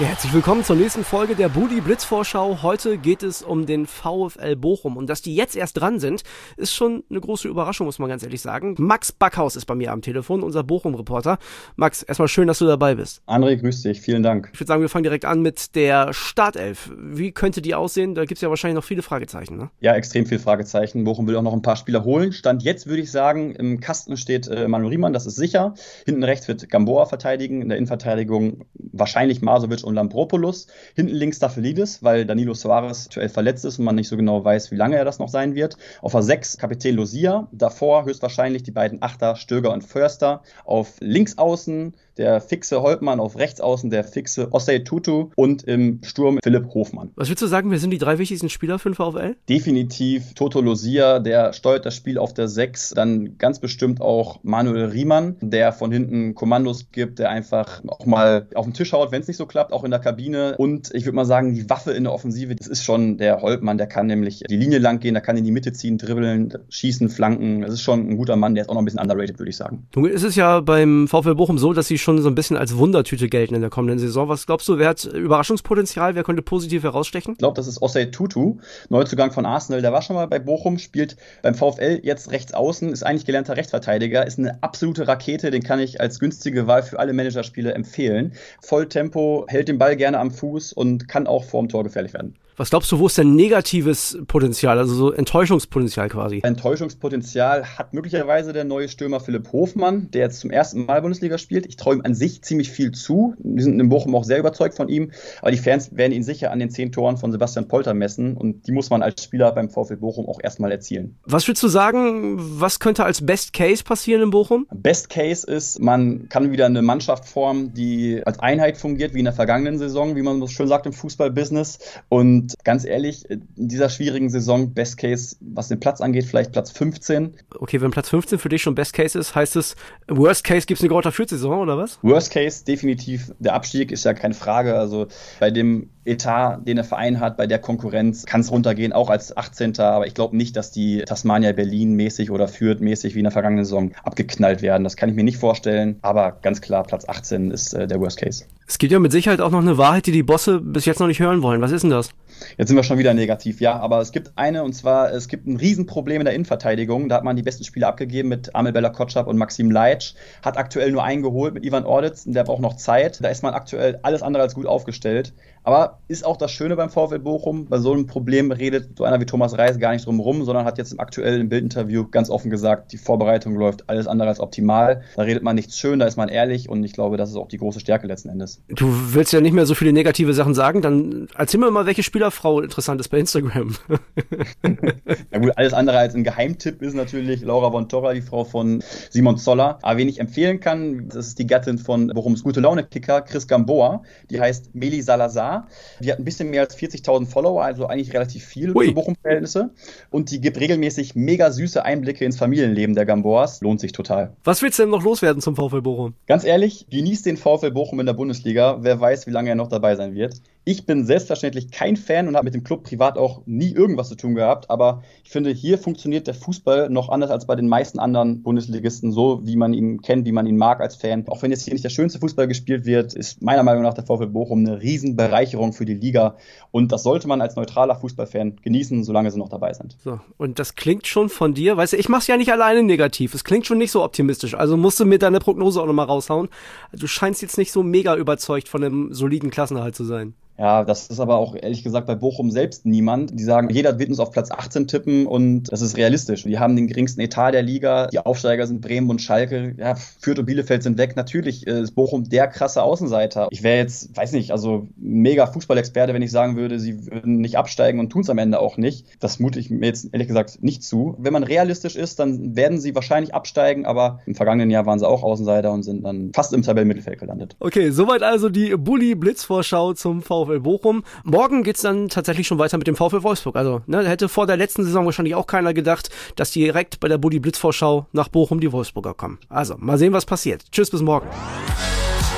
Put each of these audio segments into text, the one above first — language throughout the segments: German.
Ja, herzlich willkommen zur nächsten Folge der Budi Blitzvorschau. Heute geht es um den VfL Bochum. Und dass die jetzt erst dran sind, ist schon eine große Überraschung, muss man ganz ehrlich sagen. Max Backhaus ist bei mir am Telefon, unser Bochum-Reporter. Max, erstmal schön, dass du dabei bist. André, grüß dich. Vielen Dank. Ich würde sagen, wir fangen direkt an mit der Startelf. Wie könnte die aussehen? Da gibt es ja wahrscheinlich noch viele Fragezeichen, ne? Ja, extrem viele Fragezeichen. Bochum will auch noch ein paar Spieler holen. Stand jetzt würde ich sagen, im Kasten steht äh, Manuel Riemann, das ist sicher. Hinten rechts wird Gamboa verteidigen. In der Innenverteidigung wahrscheinlich Masovic und Lambropoulos. Hinten links Staphelidis, weil Danilo Soares aktuell verletzt ist und man nicht so genau weiß, wie lange er das noch sein wird. Auf der 6 Kapitän Lucia. Davor höchstwahrscheinlich die beiden Achter Stöger und Förster. Auf links außen der fixe Holtmann, auf rechts außen der fixe Osei Tutu und im Sturm Philipp Hofmann. Was würdest du sagen, wer sind die drei wichtigsten Spieler für den VfL? Definitiv Toto Lucia, der steuert das Spiel auf der 6. Dann ganz bestimmt auch Manuel Riemann, der von hinten Kommandos gibt, der einfach auch mal auf den Tisch haut, wenn es nicht so klappt, auch in der Kabine. Und ich würde mal sagen, die Waffe in der Offensive, das ist schon der Holtmann, der kann nämlich die Linie lang gehen, der kann in die Mitte ziehen, dribbeln, schießen, flanken. Das ist schon ein guter Mann, der ist auch noch ein bisschen underrated, würde ich sagen. Nun ist es ja beim VfL Bochum so, dass sie schon so ein bisschen als Wundertüte gelten in der kommenden Saison. Was glaubst du, wer hat Überraschungspotenzial? Wer könnte positiv herausstechen? Ich glaube, das ist Osei Tutu, Neuzugang von Arsenal. Der war schon mal bei Bochum, spielt beim VfL jetzt rechts außen, ist eigentlich gelernter Rechtsverteidiger, ist eine absolute Rakete, den kann ich als günstige Wahl für alle Managerspiele empfehlen. Volltempo, hält den Ball gerne am Fuß und kann auch vorm Tor gefährlich werden. Was glaubst du, wo ist denn negatives Potenzial, also so Enttäuschungspotenzial quasi? Enttäuschungspotenzial hat möglicherweise der neue Stürmer Philipp Hofmann, der jetzt zum ersten Mal Bundesliga spielt. Ich traue ihm an sich ziemlich viel zu. Wir sind in Bochum auch sehr überzeugt von ihm, aber die Fans werden ihn sicher an den zehn Toren von Sebastian Polter messen und die muss man als Spieler beim VfL Bochum auch erstmal erzielen. Was würdest du sagen, was könnte als Best Case passieren in Bochum? Best Case ist, man kann wieder eine Mannschaft formen, die als Einheit fungiert, wie in der vergangenen Saison, wie man so schön sagt im Fußballbusiness und und ganz ehrlich, in dieser schwierigen Saison, Best Case, was den Platz angeht, vielleicht Platz 15. Okay, wenn Platz 15 für dich schon Best Case ist, heißt es, Worst Case gibt es eine Gauter Saison oder was? Worst Case, definitiv. Der Abstieg ist ja keine Frage. Also bei dem Etat, den der Verein hat, bei der Konkurrenz kann es runtergehen, auch als 18. Aber ich glaube nicht, dass die Tasmania Berlin mäßig oder Fürth mäßig wie in der vergangenen Saison abgeknallt werden. Das kann ich mir nicht vorstellen. Aber ganz klar, Platz 18 ist äh, der Worst Case. Es gibt ja mit Sicherheit auch noch eine Wahrheit, die die Bosse bis jetzt noch nicht hören wollen. Was ist denn das? Jetzt sind wir schon wieder negativ, ja, aber es gibt eine und zwar, es gibt ein Riesenproblem in der Innenverteidigung. Da hat man die besten Spieler abgegeben mit Amel Bella Kotschap und Maxim Leitsch. Hat aktuell nur einen geholt mit Ivan Orditz und der braucht noch Zeit. Da ist man aktuell alles andere als gut aufgestellt. Aber ist auch das Schöne beim VfL Bochum, bei so einem Problem redet so einer wie Thomas Reis gar nicht drum rum, sondern hat jetzt im aktuellen Bildinterview ganz offen gesagt, die Vorbereitung läuft alles andere als optimal. Da redet man nichts schön, da ist man ehrlich und ich glaube, das ist auch die große Stärke letzten Endes. Du willst ja nicht mehr so viele negative Sachen sagen, dann erzähl mir mal, welche Spielerfrau interessant ist bei Instagram. ja gut, alles andere als ein Geheimtipp ist natürlich Laura von Torra, die Frau von Simon Zoller. Aber wen ich empfehlen kann, das ist die Gattin von Bochums gute Laune-Kicker, Chris Gamboa. Die heißt Meli Salazar. Die hat ein bisschen mehr als 40.000 Follower, also eigentlich relativ viel Ui. für Bochum-Verhältnisse. Und die gibt regelmäßig mega süße Einblicke ins Familienleben der Gamboas. Lohnt sich total. Was willst du denn noch loswerden zum VfL Bochum? Ganz ehrlich, genießt den VfL Bochum in der Bundesliga. Wer weiß, wie lange er noch dabei sein wird. Ich bin selbstverständlich kein Fan und habe mit dem Club privat auch nie irgendwas zu tun gehabt, aber ich finde, hier funktioniert der Fußball noch anders als bei den meisten anderen Bundesligisten, so wie man ihn kennt, wie man ihn mag als Fan. Auch wenn jetzt hier nicht der schönste Fußball gespielt wird, ist meiner Meinung nach der VfL Bochum eine Riesenbereicherung für die Liga und das sollte man als neutraler Fußballfan genießen, solange sie noch dabei sind. So, und das klingt schon von dir, weißt du, ich mach's ja nicht alleine negativ, es klingt schon nicht so optimistisch, also musst du mir deine Prognose auch nochmal raushauen. Du scheinst jetzt nicht so mega überzeugt von einem soliden Klassenerhalt zu sein. Ja, das ist aber auch ehrlich gesagt bei Bochum selbst niemand. Die sagen, jeder wird uns auf Platz 18 tippen und das ist realistisch. Die haben den geringsten Etat der Liga. Die Aufsteiger sind Bremen und Schalke. Ja, Fürth und Bielefeld sind weg. Natürlich ist Bochum der krasse Außenseiter. Ich wäre jetzt, weiß nicht, also mega Fußballexperte, wenn ich sagen würde, sie würden nicht absteigen und tun es am Ende auch nicht. Das mute ich mir jetzt ehrlich gesagt nicht zu. Wenn man realistisch ist, dann werden sie wahrscheinlich absteigen, aber im vergangenen Jahr waren sie auch Außenseiter und sind dann fast im Tabellenmittelfeld gelandet. Okay, soweit also die Bully-Blitzvorschau zum VfL VfL Bochum. Morgen geht's dann tatsächlich schon weiter mit dem VfL Wolfsburg. Also, ne, hätte vor der letzten Saison wahrscheinlich auch keiner gedacht, dass direkt bei der Buddy Blitzvorschau nach Bochum die Wolfsburger kommen. Also, mal sehen, was passiert. Tschüss, bis morgen.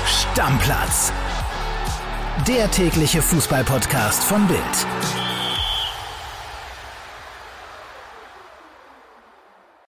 Stammplatz. Der tägliche Fußballpodcast von Bild.